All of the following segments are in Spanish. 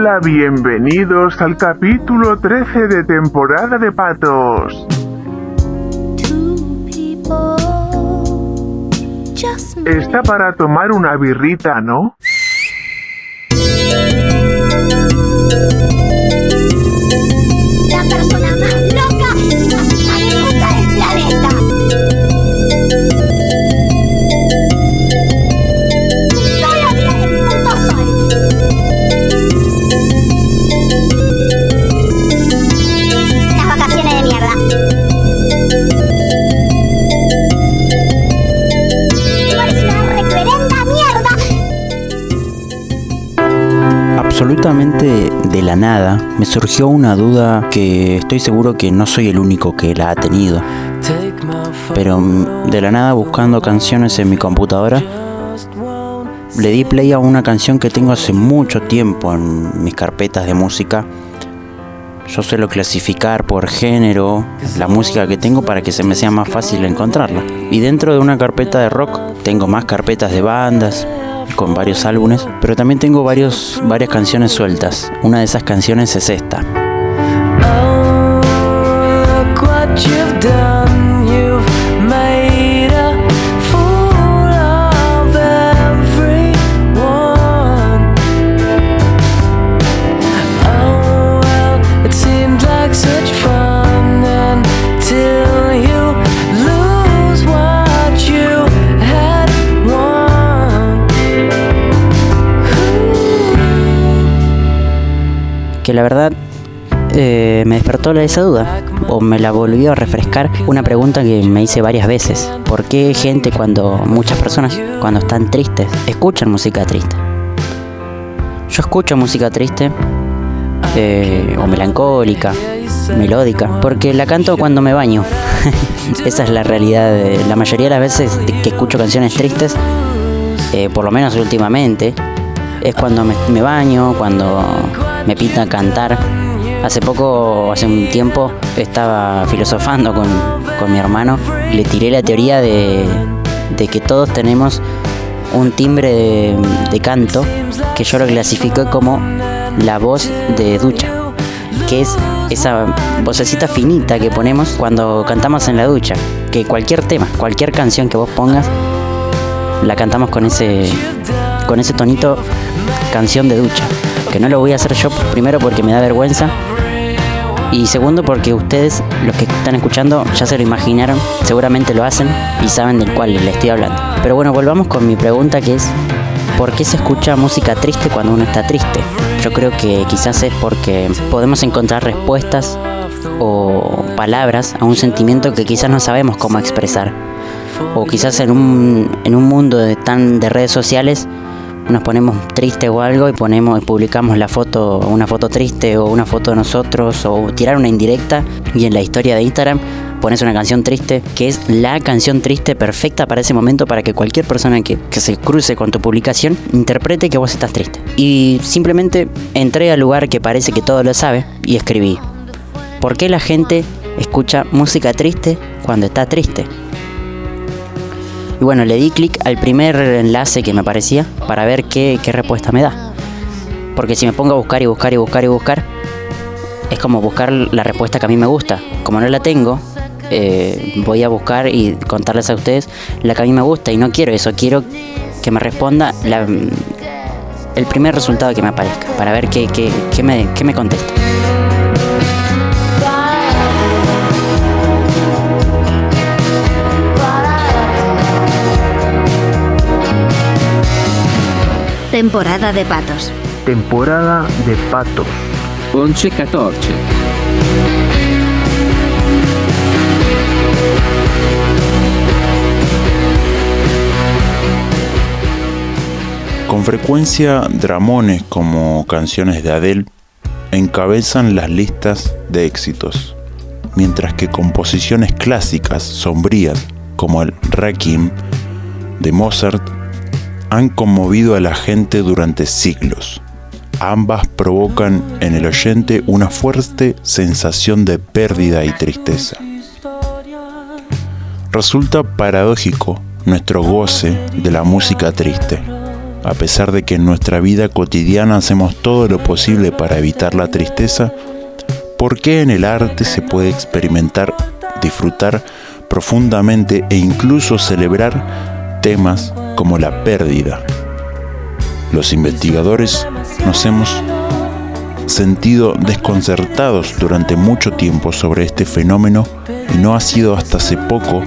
Hola, bienvenidos al capítulo 13 de temporada de patos. Está para tomar una birrita, ¿no? Nada me surgió una duda que estoy seguro que no soy el único que la ha tenido. Pero mm, de la nada buscando canciones en mi computadora, le di play a una canción que tengo hace mucho tiempo en mis carpetas de música. Yo suelo clasificar por género la música que tengo para que se me sea más fácil encontrarla. Y dentro de una carpeta de rock tengo más carpetas de bandas, con varios álbumes, pero también tengo varios, varias canciones sueltas. Una de esas canciones es esta. que la verdad eh, me despertó esa duda o me la volvió a refrescar una pregunta que me hice varias veces. ¿Por qué gente cuando muchas personas cuando están tristes escuchan música triste? Yo escucho música triste eh, o melancólica, melódica, porque la canto cuando me baño. Esa es la realidad. La mayoría de las veces que escucho canciones tristes, eh, por lo menos últimamente, es cuando me baño, cuando me pinta cantar. Hace poco, hace un tiempo, estaba filosofando con, mi hermano le tiré la teoría de, que todos tenemos un timbre de, canto que yo lo clasifico como la voz de ducha, que es esa vocecita finita que ponemos cuando cantamos en la ducha, que cualquier tema, cualquier canción que vos pongas, la cantamos con ese, con ese tonito canción de ducha que no lo voy a hacer yo primero porque me da vergüenza y segundo porque ustedes, los que están escuchando, ya se lo imaginaron, seguramente lo hacen y saben del cual les estoy hablando. Pero bueno, volvamos con mi pregunta que es, ¿por qué se escucha música triste cuando uno está triste? Yo creo que quizás es porque podemos encontrar respuestas o palabras a un sentimiento que quizás no sabemos cómo expresar. O quizás en un, en un mundo de, tan de redes sociales nos ponemos triste o algo y ponemos y publicamos la foto, una foto triste o una foto de nosotros o tirar una indirecta y en la historia de Instagram pones una canción triste que es la canción triste perfecta para ese momento para que cualquier persona que, que se cruce con tu publicación interprete que vos estás triste. Y simplemente entré al lugar que parece que todo lo sabe y escribí. ¿Por qué la gente escucha música triste cuando está triste? Y bueno, le di clic al primer enlace que me aparecía para ver qué, respuesta me da. Porque si me pongo a buscar y buscar y buscar y buscar, es como buscar la respuesta que a mí me gusta. Como no la tengo, eh, voy a buscar y contarles a ustedes la que a mí me gusta. Y no quiero eso, quiero que me responda el primer resultado que me aparezca, para ver qué, qué, me, qué me contesta. Temporada de patos. Temporada de patos. 11-14. Con frecuencia, dramones como canciones de Adele encabezan las listas de éxitos, mientras que composiciones clásicas sombrías como el Requiem de Mozart han conmovido a la gente durante siglos. Ambas provocan en el oyente una fuerte sensación de pérdida y tristeza. Resulta paradójico nuestro goce de la música triste, a pesar de que en nuestra vida cotidiana hacemos todo lo posible para evitar la tristeza, ¿por qué en el arte se puede experimentar, disfrutar profundamente e incluso celebrar temas como la pérdida? Los investigadores nos hemos sentido desconcertados durante mucho tiempo sobre este fenómeno y no ha sido hasta hace poco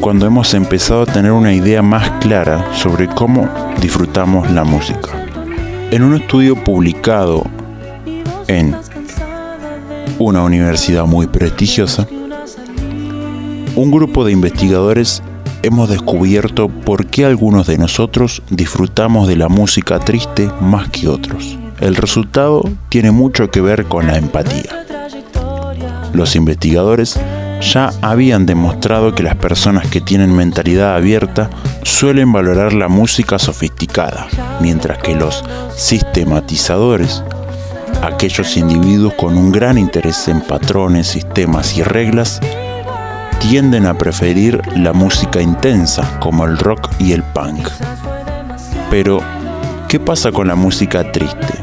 cuando hemos empezado a tener una idea más clara sobre cómo disfrutamos la música. En un estudio publicado en una universidad muy prestigiosa, un grupo de investigadores hemos descubierto por qué algunos de nosotros disfrutamos de la música triste más que otros. El resultado tiene mucho que ver con la empatía. Los investigadores ya habían demostrado que las personas que tienen mentalidad abierta suelen valorar la música sofisticada, mientras que los sistematizadores, aquellos individuos con un gran interés en patrones, sistemas y reglas, tienden a preferir la música intensa como el rock y el punk. Pero, ¿qué pasa con la música triste?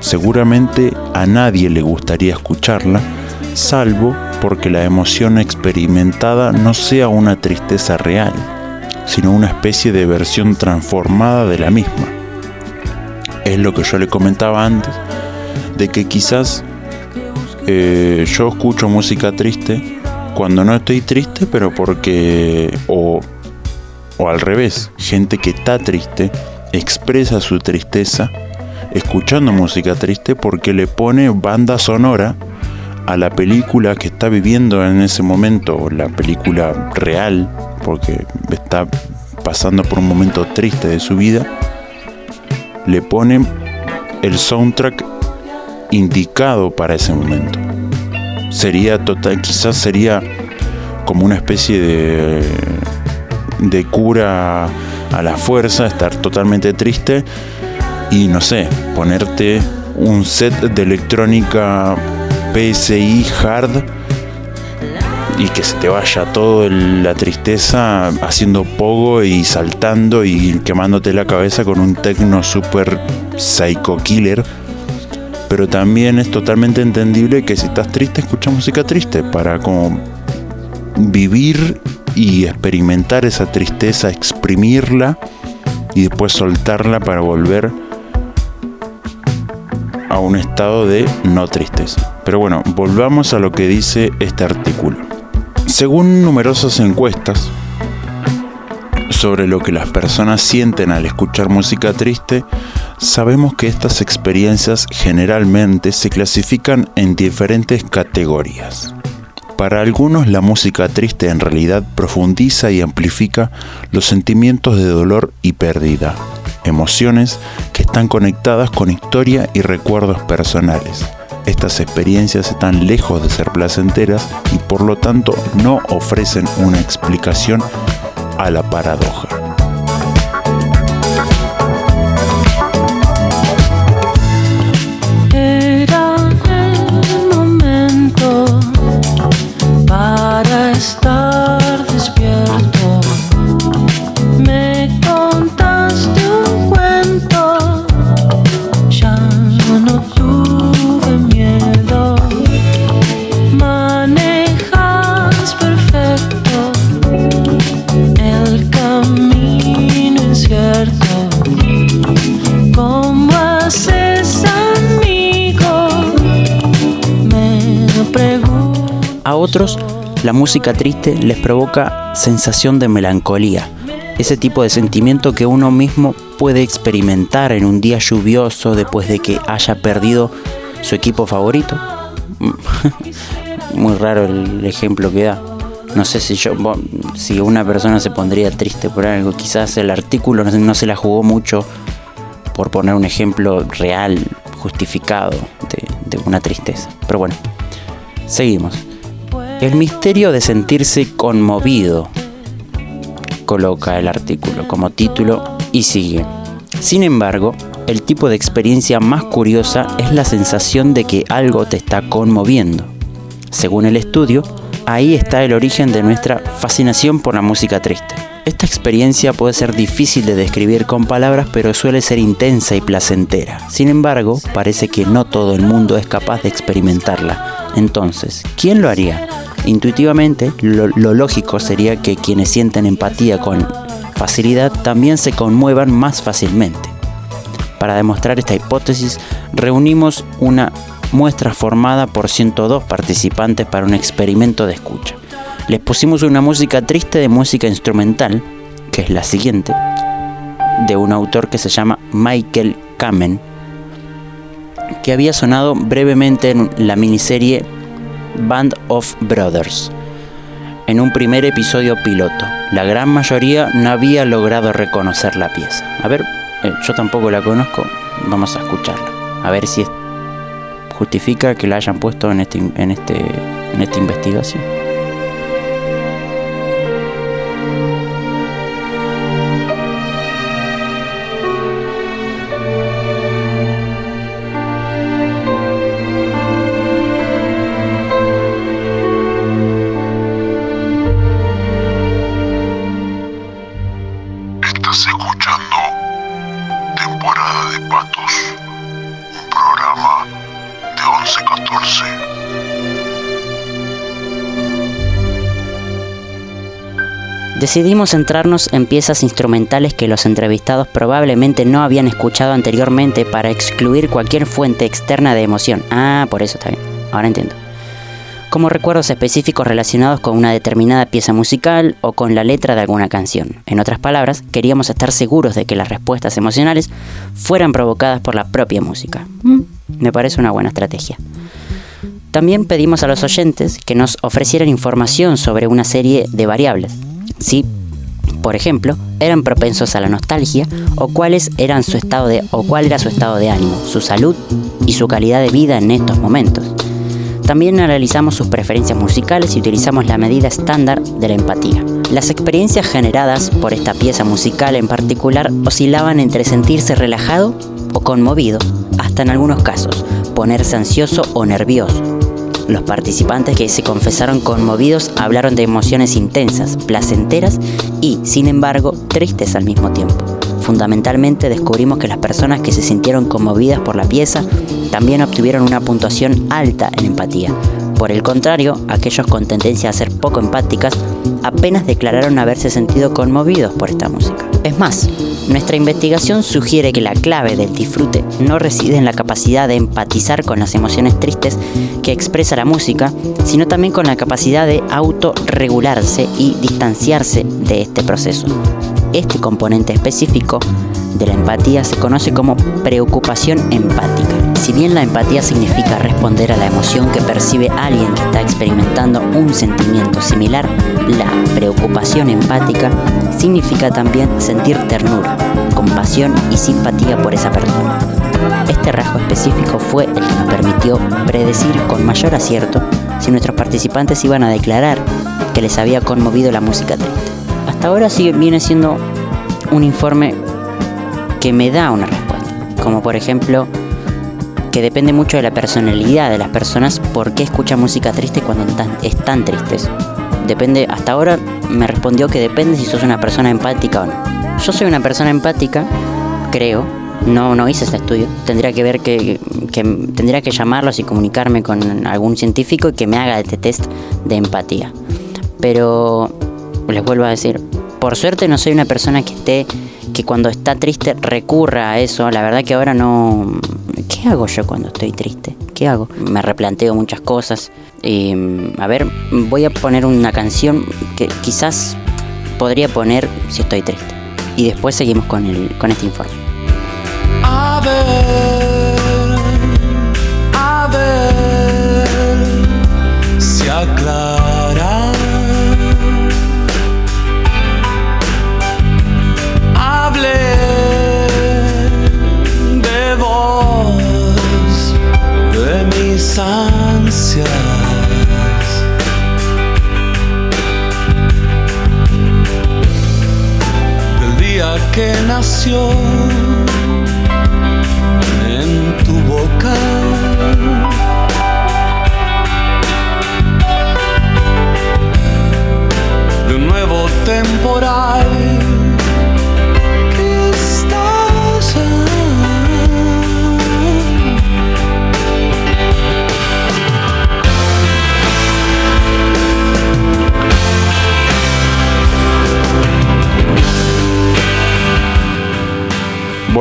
Seguramente a nadie le gustaría escucharla, salvo porque la emoción experimentada no sea una tristeza real, sino una especie de versión transformada de la misma. Es lo que yo le comentaba antes, de que quizás eh, yo escucho música triste cuando no estoy triste, pero porque... O, o al revés, gente que está triste expresa su tristeza escuchando música triste porque le pone banda sonora a la película que está viviendo en ese momento, la película real, porque está pasando por un momento triste de su vida, le pone el soundtrack indicado para ese momento. Sería total, quizás sería como una especie de, de cura a la fuerza, estar totalmente triste y no sé, ponerte un set de electrónica PSI hard y que se te vaya toda la tristeza haciendo pogo y saltando y quemándote la cabeza con un tecno super psycho killer. Pero también es totalmente entendible que si estás triste, escucha música triste para como vivir y experimentar esa tristeza, exprimirla y después soltarla para volver a un estado de no tristeza. Pero bueno, volvamos a lo que dice este artículo. Según numerosas encuestas sobre lo que las personas sienten al escuchar música triste, sabemos que estas experiencias generalmente se clasifican en diferentes categorías. Para algunos la música triste en realidad profundiza y amplifica los sentimientos de dolor y pérdida, emociones que están conectadas con historia y recuerdos personales. Estas experiencias están lejos de ser placenteras y por lo tanto no ofrecen una explicación a la paradoja. La música triste les provoca sensación de melancolía, ese tipo de sentimiento que uno mismo puede experimentar en un día lluvioso después de que haya perdido su equipo favorito. Muy raro el ejemplo que da. No sé si yo, si una persona se pondría triste por algo, quizás el artículo no, se la jugó mucho por poner un ejemplo real, justificado de una tristeza. Pero bueno, seguimos. El misterio de sentirse conmovido, coloca el artículo como título y sigue. Sin embargo, el tipo de experiencia más curiosa es la sensación de que algo te está conmoviendo. Según el estudio, ahí está el origen de nuestra fascinación por la música triste. Esta experiencia puede ser difícil de describir con palabras, pero suele ser intensa y placentera. Sin embargo, parece que no todo el mundo es capaz de experimentarla. Entonces, ¿quién lo haría? Intuitivamente, lo, lógico sería que quienes sienten empatía con facilidad también se conmuevan más fácilmente. Para demostrar esta hipótesis, reunimos una muestra formada por 102 participantes para un experimento de escucha. Les pusimos una música triste de música instrumental, que es la siguiente, de un autor que se llama Michael Kamen, que había sonado brevemente en la miniserie Band of Brothers, en un primer episodio piloto. La gran mayoría no había logrado reconocer la pieza. A ver, eh, yo tampoco la conozco, vamos a escucharla, a ver si justifica que la hayan puesto en, este, en, este, en esta investigación. Decidimos centrarnos en piezas instrumentales que los entrevistados probablemente no habían escuchado anteriormente para excluir cualquier fuente externa de emoción. Ah, por eso está bien. Ahora entiendo. Como recuerdos específicos relacionados con una determinada pieza musical o con la letra de alguna canción. En otras palabras, queríamos estar seguros de que las respuestas emocionales fueran provocadas por la propia música. Mm, me parece una buena estrategia. También pedimos a los oyentes que nos ofrecieran información sobre una serie de variables, si, por ejemplo, eran propensos a la nostalgia o cuáles eran su estado de o cuál era su estado de ánimo, su salud y su calidad de vida en estos momentos. También analizamos sus preferencias musicales y utilizamos la medida estándar de la empatía. Las experiencias generadas por esta pieza musical en particular oscilaban entre sentirse relajado o conmovido, hasta en algunos casos ponerse ansioso o nervioso, los participantes que se confesaron conmovidos hablaron de emociones intensas, placenteras y, sin embargo, tristes al mismo tiempo. Fundamentalmente descubrimos que las personas que se sintieron conmovidas por la pieza también obtuvieron una puntuación alta en empatía. Por el contrario, aquellos con tendencia a ser poco empáticas apenas declararon haberse sentido conmovidos por esta música. Es más, nuestra investigación sugiere que la clave del disfrute no reside en la capacidad de empatizar con las emociones tristes que expresa la música, sino también con la capacidad de autorregularse y distanciarse de este proceso. Este componente específico de la empatía se conoce como preocupación empática. Si bien la empatía significa responder a la emoción que percibe alguien que está experimentando un sentimiento similar, la preocupación empática significa también sentir ternura, compasión y simpatía por esa persona. Este rasgo específico fue el que nos permitió predecir con mayor acierto si nuestros participantes iban a declarar que les había conmovido la música triste. Ahora sigue, viene siendo un informe que me da una respuesta. Como por ejemplo, que depende mucho de la personalidad de las personas por qué escuchan música triste cuando están, tristes. Depende, hasta ahora me respondió que depende si sos una persona empática o no. Yo soy una persona empática, creo. No, no hice ese estudio. Tendría que ver que, que tendría que llamarlos y comunicarme con algún científico y que me haga este test de empatía. Pero les vuelvo a decir, por suerte no soy una persona que esté que cuando está triste recurra a eso. La verdad que ahora no... ¿Qué hago yo cuando estoy triste? ¿Qué hago? Me replanteo muchas cosas. a ver, voy a poner una canción que quizás podría poner si estoy triste. Y después seguimos con, el, con este informe. Que nació en tu boca. De un nuevo temporal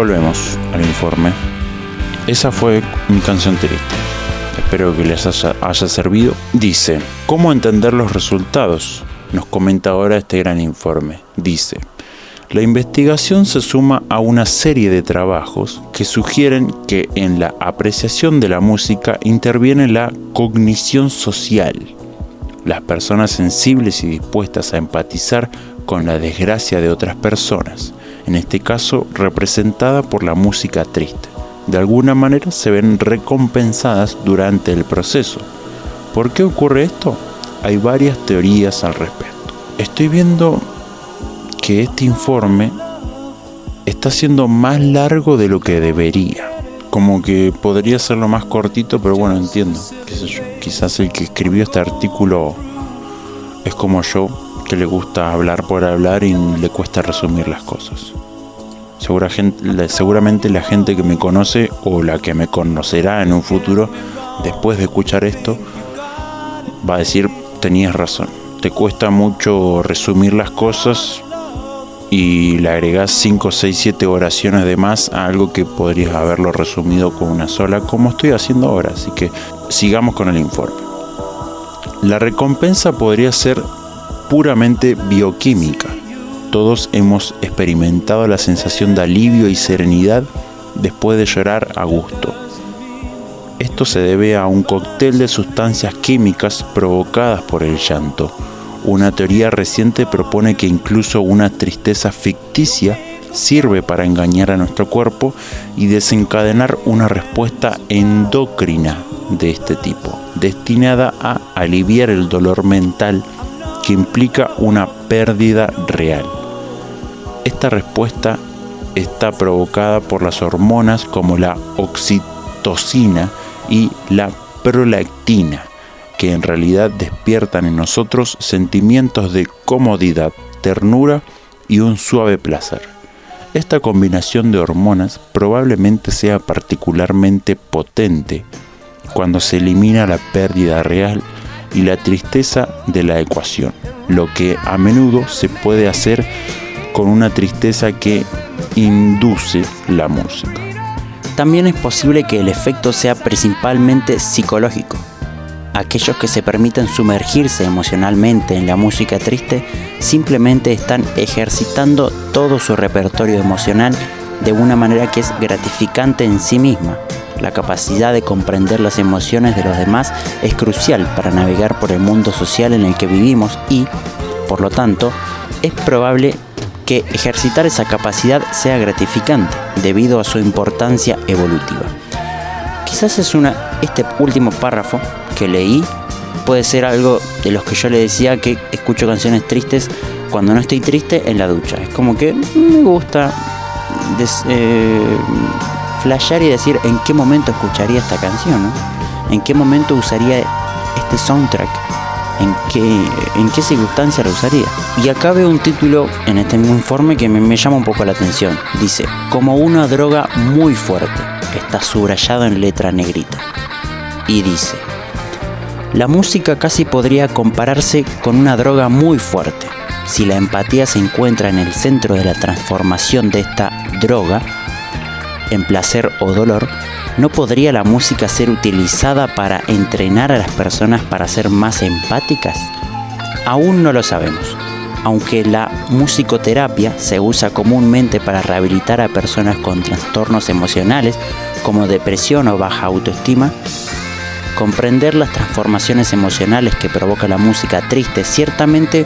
volvemos al informe. Esa fue mi canción triste. Espero que les haya, haya servido. Dice, ¿cómo entender los resultados? Nos comenta ahora este gran informe. Dice, la investigación se suma a una serie de trabajos que sugieren que en la apreciación de la música interviene la cognición social. Las personas sensibles y dispuestas a empatizar con la desgracia de otras personas, en este caso representada por la música triste, de alguna manera se ven recompensadas durante el proceso. ¿Por qué ocurre esto? Hay varias teorías al respecto. Estoy viendo que este informe está siendo más largo de lo que debería. Como que podría serlo más cortito, pero bueno, entiendo. Quizás el que escribió este artículo es como yo, le gusta hablar por hablar y le cuesta resumir las cosas. seguramente la gente que me conoce o la que me conocerá en un futuro, después de escuchar esto, va a decir, tenías razón. Te cuesta mucho resumir las cosas, y le agregás 5, 6, 7 oraciones de más a algo que podrías haberlo resumido con una sola, como estoy haciendo ahora. Así que sigamos con el informe. La recompensa podría ser puramente bioquímica. Todos hemos experimentado la sensación de alivio y serenidad después de llorar a gusto. Esto se debe a un cóctel de sustancias químicas provocadas por el llanto una teoría reciente propone que incluso una tristeza ficticia sirve para engañar a nuestro cuerpo y desencadenar una respuesta endocrina de este tipo, destinada a aliviar el dolor mental que implica una pérdida real. Esta respuesta está provocada por las hormonas como la oxitocina y la prolactina, que en realidad despiertan en nosotros sentimientos de comodidad, ternura y un suave placer. Esta combinación de hormonas probablemente sea particularmente potente cuando se elimina la pérdida real y la tristeza de la ecuación, lo que a menudo se puede hacer con una tristeza que induce la música. También es posible que el efecto sea principalmente psicológico, aquellos que se permiten sumergirse emocionalmente en la música triste simplemente están ejercitando todo su repertorio emocional de una manera que es gratificante en sí misma. La capacidad de comprender las emociones de los demás es crucial para navegar por el mundo social en el que vivimos y, por lo tanto, es probable que ejercitar esa capacidad sea gratificante debido a su importancia evolutiva. Quizás es una, este último párrafo que leí puede ser algo de los que yo le decía que escucho canciones tristes cuando no estoy triste en la ducha. Es como que me gusta eh, flashear y decir en qué momento escucharía esta canción, en qué momento usaría este soundtrack, en qué, en qué circunstancia lo usaría. Y acá veo un título en este mismo informe que me, me llama un poco la atención. Dice, como una droga muy fuerte. Está subrayado en letra negrita. Y dice, la música casi podría compararse con una droga muy fuerte. Si la empatía se encuentra en el centro de la transformación de esta droga en placer o dolor, ¿no podría la música ser utilizada para entrenar a las personas para ser más empáticas? Aún no lo sabemos. Aunque la musicoterapia se usa comúnmente para rehabilitar a personas con trastornos emocionales como depresión o baja autoestima, Comprender las transformaciones emocionales que provoca la música triste ciertamente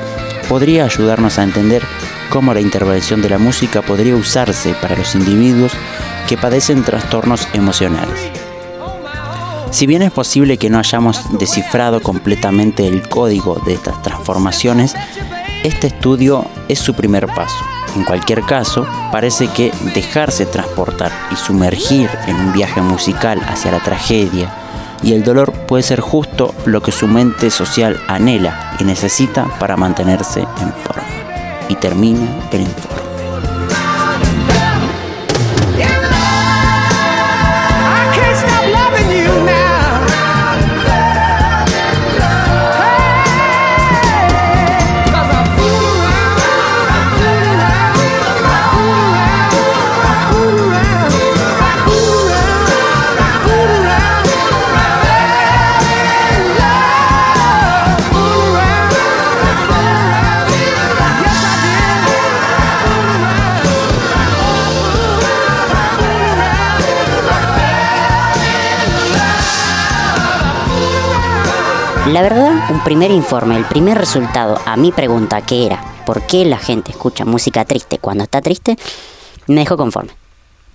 podría ayudarnos a entender cómo la intervención de la música podría usarse para los individuos que padecen trastornos emocionales. Si bien es posible que no hayamos descifrado completamente el código de estas transformaciones, este estudio es su primer paso. En cualquier caso, parece que dejarse transportar y sumergir en un viaje musical hacia la tragedia, y el dolor puede ser justo lo que su mente social anhela y necesita para mantenerse en forma. Y termina el informe. La verdad, un primer informe, el primer resultado a mi pregunta que era ¿por qué la gente escucha música triste cuando está triste? Me dejó conforme.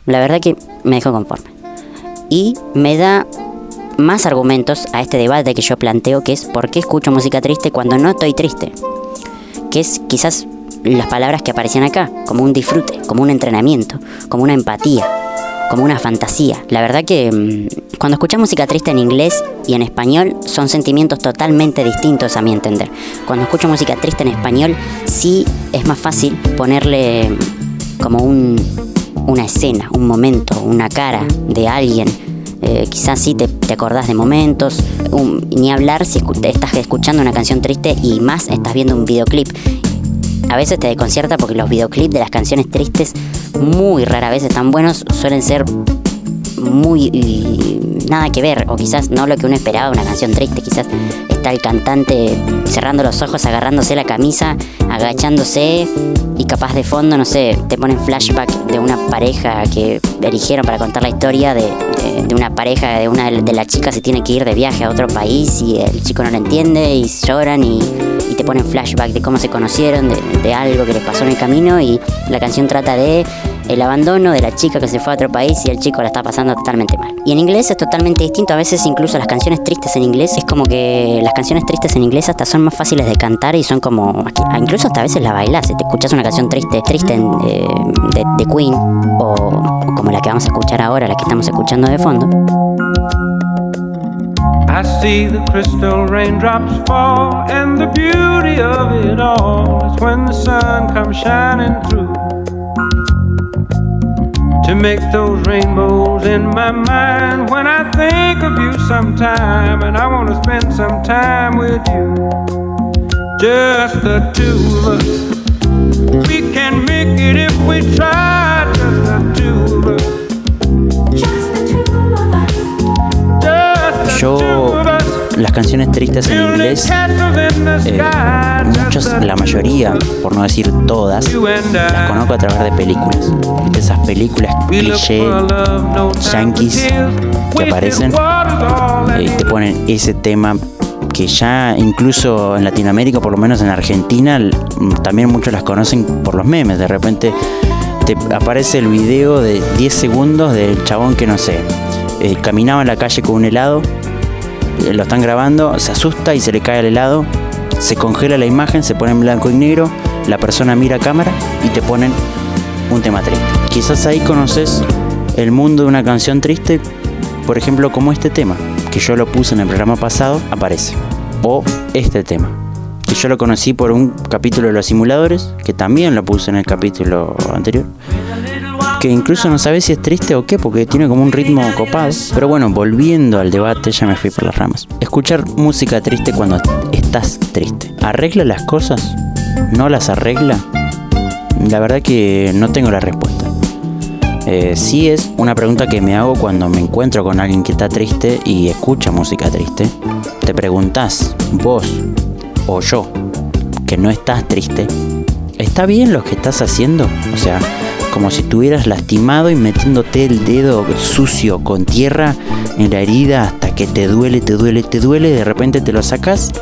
La verdad que me dejó conforme. Y me da más argumentos a este debate que yo planteo, que es ¿por qué escucho música triste cuando no estoy triste? Que es quizás las palabras que aparecían acá, como un disfrute, como un entrenamiento, como una empatía, como una fantasía. La verdad que mm, cuando escuchas música triste en inglés y en español son sentimientos totalmente distintos a mi entender. Cuando escucho música triste en español sí es más fácil ponerle como un, una escena, un momento, una cara de alguien. Eh, quizás sí te, te, acordás de momentos, ni hablar si estás escuchando una canción triste y más estás viendo un videoclip a veces te desconcierta porque los videoclips de las canciones tristes muy rara vez están buenos, suelen ser muy nada que ver, o quizás no lo que uno esperaba una canción triste, quizás está el cantante cerrando los ojos, agarrándose la camisa, agachándose y capaz de fondo, no sé, te ponen flashback de una pareja que eligieron para contar la historia de, una pareja, de una de las chicas se tiene que ir de viaje a otro país y el chico no lo entiende y lloran y y te ponen flashback de cómo se conocieron, de, algo que les pasó en el camino y la canción trata de el abandono de la chica que se fue a otro país y el chico la está pasando totalmente mal. Y en inglés es totalmente distinto, a veces incluso las canciones tristes en inglés es como que las canciones tristes en inglés hasta son más fáciles de cantar y son como, incluso hasta a veces la bailas, si te escuchas una canción triste, triste eh, de, Queen o como la que vamos a escuchar ahora, la que estamos escuchando de fondo. I see the crystal raindrops fall, and the beauty of it all is when the sun comes shining through. To make those rainbows in my mind when I think of you sometime, and I want to spend some time with you. Just the two of us. We can make it if we try, las canciones tristes en inglés, eh, muchas, la mayoría, por no decir todas, las conozco a través de películas. Esas películas cliché, yankees, que aparecen eh, y te ponen ese tema que ya incluso en Latinoamérica, por lo menos en Argentina, también muchos las conocen por los memes. De repente te aparece el video de 10 segundos del chabón que no sé, eh, caminaba en la calle con un helado lo están grabando, se asusta y se le cae el helado, se congela la imagen, se pone en blanco y negro, la persona mira a cámara y te ponen un tema triste. Quizás ahí conoces el mundo de una canción triste, por ejemplo como este tema, que yo lo puse en el programa pasado, aparece. O este tema, que yo lo conocí por un capítulo de los simuladores, que también lo puse en el capítulo anterior que incluso no sabes si es triste o qué, porque tiene como un ritmo copado. Pero bueno, volviendo al debate, ya me fui por las ramas. Escuchar música triste cuando estás triste. ¿Arregla las cosas? ¿No las arregla? La verdad que no tengo la respuesta. Eh, sí es una pregunta que me hago cuando me encuentro con alguien que está triste y escucha música triste. Te preguntas, vos o yo, que no estás triste, ¿está bien lo que estás haciendo? O sea, como si estuvieras lastimado y metiéndote el dedo sucio con tierra en la herida hasta que te duele, te duele, te duele, de repente te lo sacas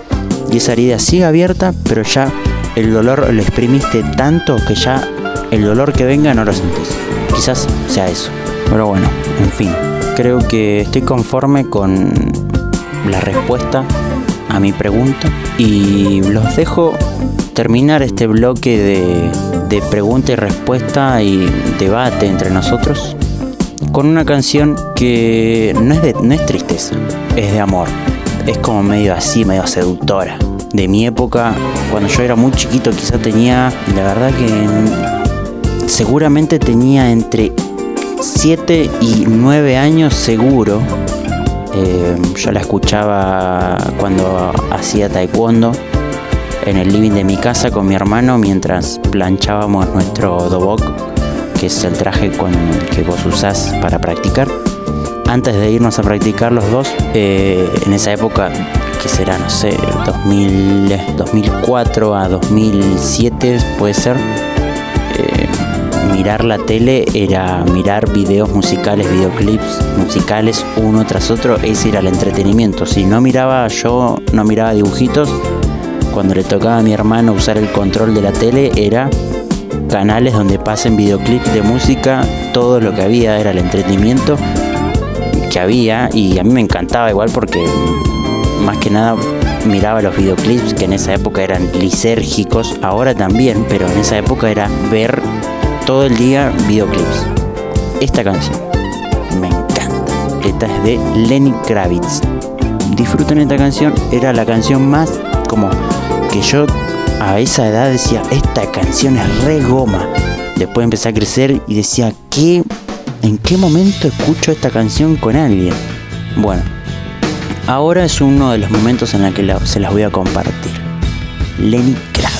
y esa herida sigue abierta, pero ya el dolor lo exprimiste tanto que ya el dolor que venga no lo sentís. Quizás sea eso. Pero bueno, en fin, creo que estoy conforme con la respuesta a mi pregunta y los dejo terminar este bloque de, de pregunta y respuesta y debate entre nosotros con una canción que no es, no es tristeza, es de amor. Es como medio así, medio seductora. De mi época, cuando yo era muy chiquito, quizá tenía, la verdad que seguramente tenía entre 7 y 9 años seguro. Eh, yo la escuchaba cuando hacía taekwondo en el living de mi casa con mi hermano mientras planchábamos nuestro dobok, que es el traje con el que vos usás para practicar. Antes de irnos a practicar los dos, eh, en esa época, que será, no sé, 2000, 2004 a 2007 puede ser, eh, mi mirar la tele era mirar videos musicales, videoclips musicales uno tras otro, ese era el entretenimiento. Si no miraba yo, no miraba dibujitos, cuando le tocaba a mi hermano usar el control de la tele era canales donde pasen videoclips de música, todo lo que había era el entretenimiento que había y a mí me encantaba igual porque más que nada miraba los videoclips que en esa época eran lisérgicos, ahora también, pero en esa época era ver todo el día videoclips. Esta canción me encanta. Esta es de Lenny Kravitz. Disfruten esta canción, era la canción más como que yo a esa edad decía, esta canción es re goma. Después empecé a crecer y decía, ¿qué? ¿En qué momento escucho esta canción con alguien? Bueno, ahora es uno de los momentos en el que se las voy a compartir. Lenny Kravitz.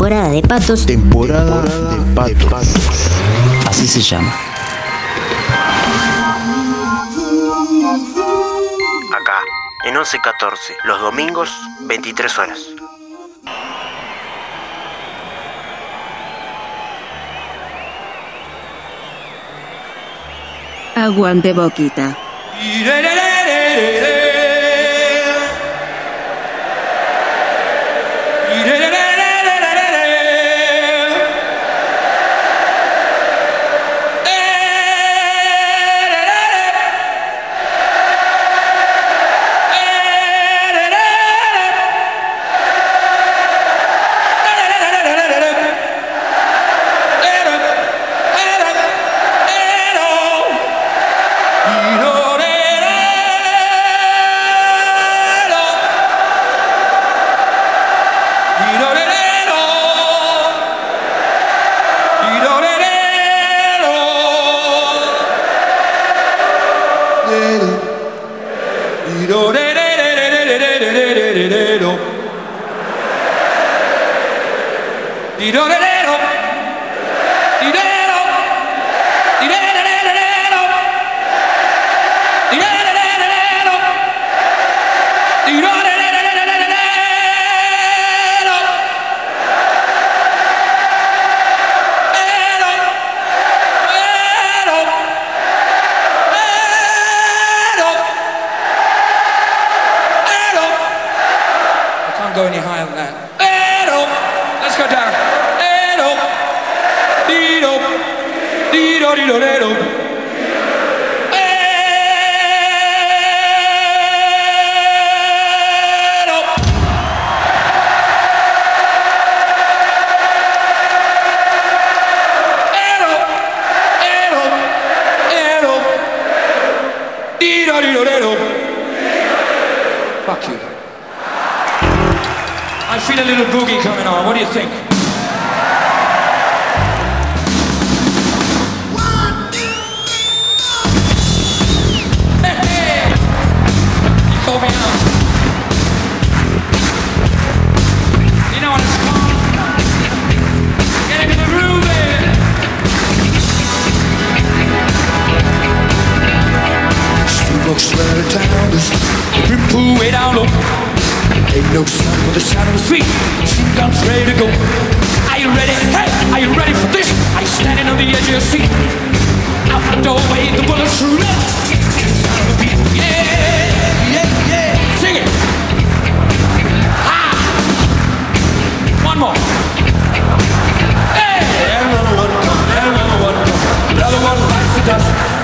Temporada de patos. Temporada de patos. Así se llama. Acá, en 1114, los domingos, 23 horas. Aguante boquita. You don't need. No sun with the sound of the street. She comes ready to go. Are you ready? Hey, are you ready for this? Are you standing on the edge of your seat? Out the doorway, the bullets shoot up. Sound. Yeah, yeah, yeah. Sing it. Ah. One more. Hey, another one, another one, another one bites the dust.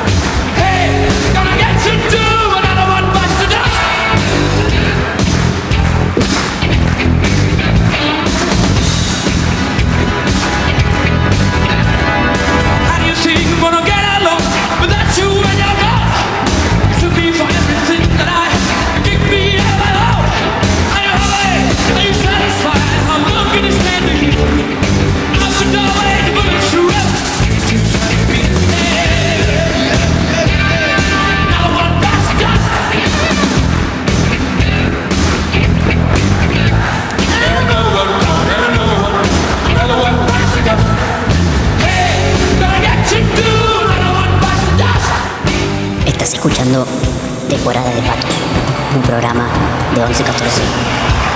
Escuchando Temporada de Patos, un programa de 1114.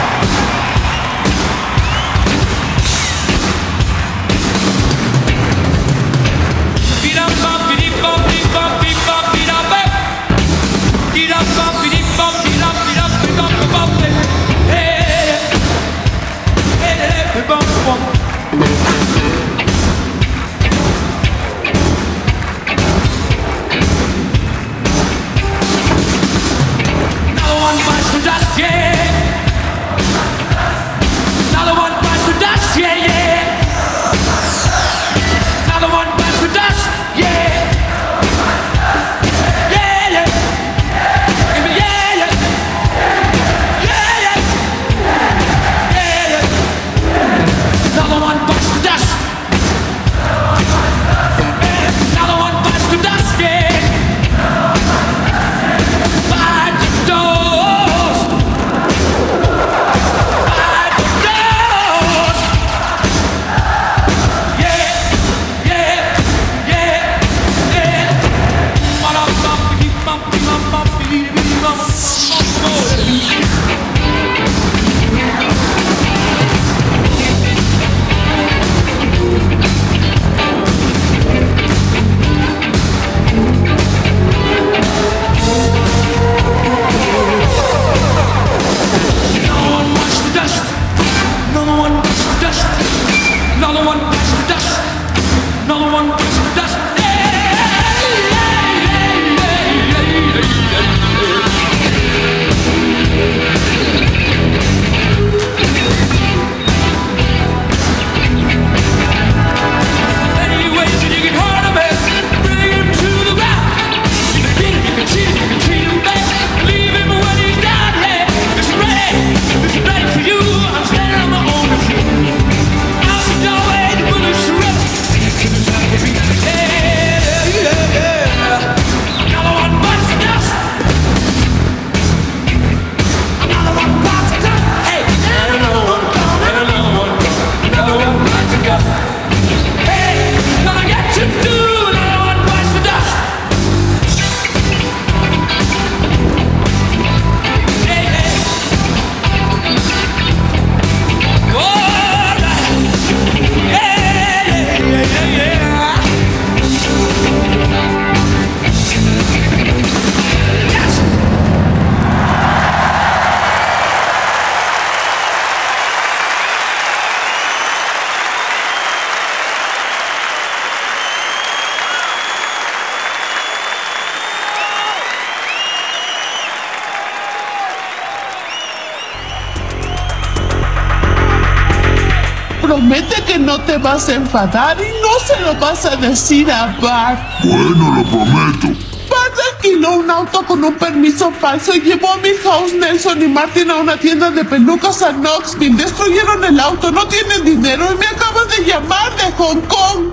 Vas a enfadar y no se lo vas a decir a Bart. Bueno, lo prometo. Bart alquiló un auto con un permiso falso y llevó a Milhouse, Nelson y Martin a una tienda de pelucas a Knoxville. Destruyeron el auto, no tienen dinero y me acaban de llamar de Hong Kong.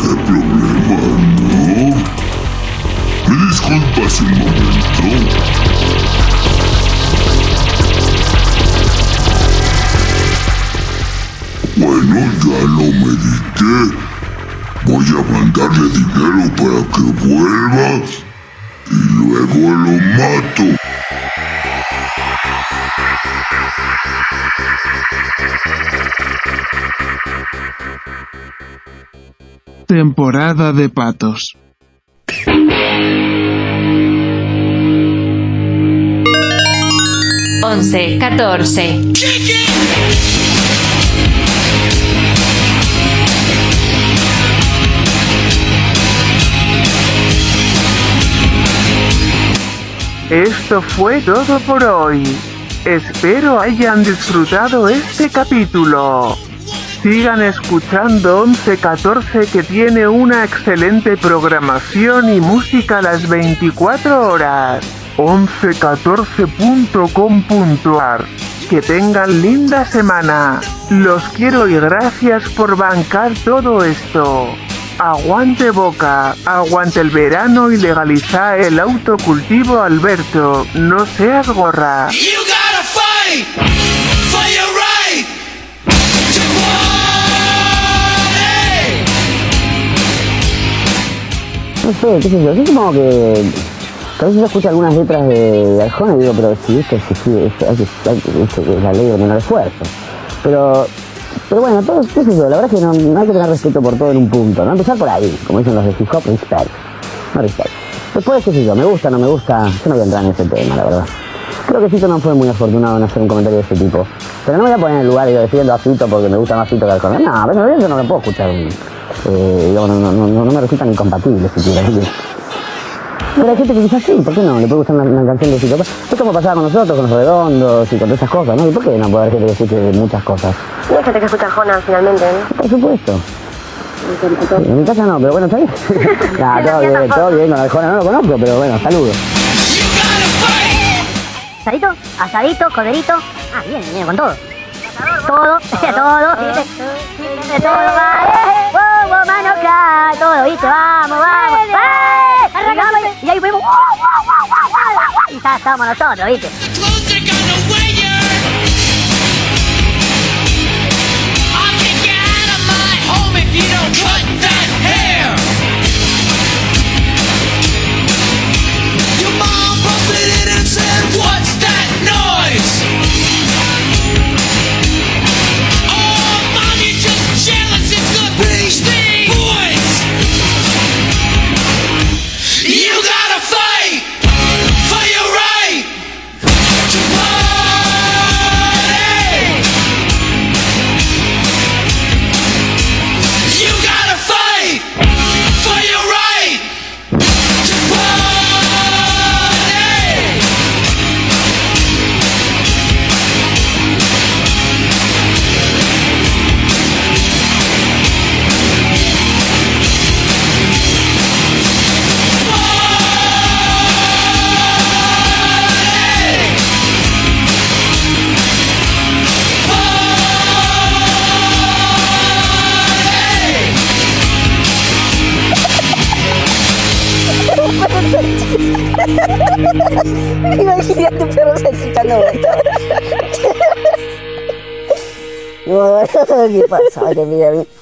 ¿Qué problema, no? ¿Me disculpas un momento? Bueno, ya lo medité. Voy a mandarle dinero para que vuelva y luego lo mato. Temporada de patos. Once, catorce. Esto fue todo por hoy. Espero hayan disfrutado este capítulo. Sigan escuchando 1114 que tiene una excelente programación y música a las 24 horas. 1114.com.ar Que tengan linda semana. Los quiero y gracias por bancar todo esto. Aguante boca, aguante el verano y legaliza el autocultivo Alberto. No seas gorra. You gotta fight for your right to party. No sé, qué sé yo, yo supongo que, que a veces yo escucho algunas letras de, Arjona y digo, pero si esto es, que- esto es la ley de menor esfuerzo. Pero, pero bueno, todo, qué sé yo, la verdad es que no, no hay que tener respeto por todo en un punto, ¿no? Empezar por ahí, como dicen los de hip hop, respect, no respect. Después, qué sé yo, me gusta, no me gusta, yo no voy a entrar en ese tema, la verdad. Creo que Fito no fue muy afortunado en hacer un comentario de ese tipo. Pero no me voy a poner en el lugar y defiendo a Fito porque me gusta más Fito que Arjona. No, pero yo no me puedo escuchar. Eh, no, no, no, no me resultan incompatibles siquiera. Pero hay gente que quizás sí, ¿por qué no? Le puede gustar una, una canción de Fito. Es como pasaba con nosotros, con los redondos y con todas esas cosas, ¿no? ¿Y por qué no puede haber gente que escuche muchas cosas? Y hay gente que escucha Arjona finalmente, ¿no? Por supuesto. En mi casa no, pero bueno, está bien. Nah, todo bien, todo bien, con Arjona no lo conozco, pero bueno, saludos. ¿Asadito? ¿Asadito? ¿Corderito? Ah, bien, bien, con todo. Todo, todo, todo, vale. Wow, wow, mano acá, todo, ¿viste? Vamos, vamos. ¡Eh! Arrancamos y ya estamos nosotros, ¿viste? ¿Qué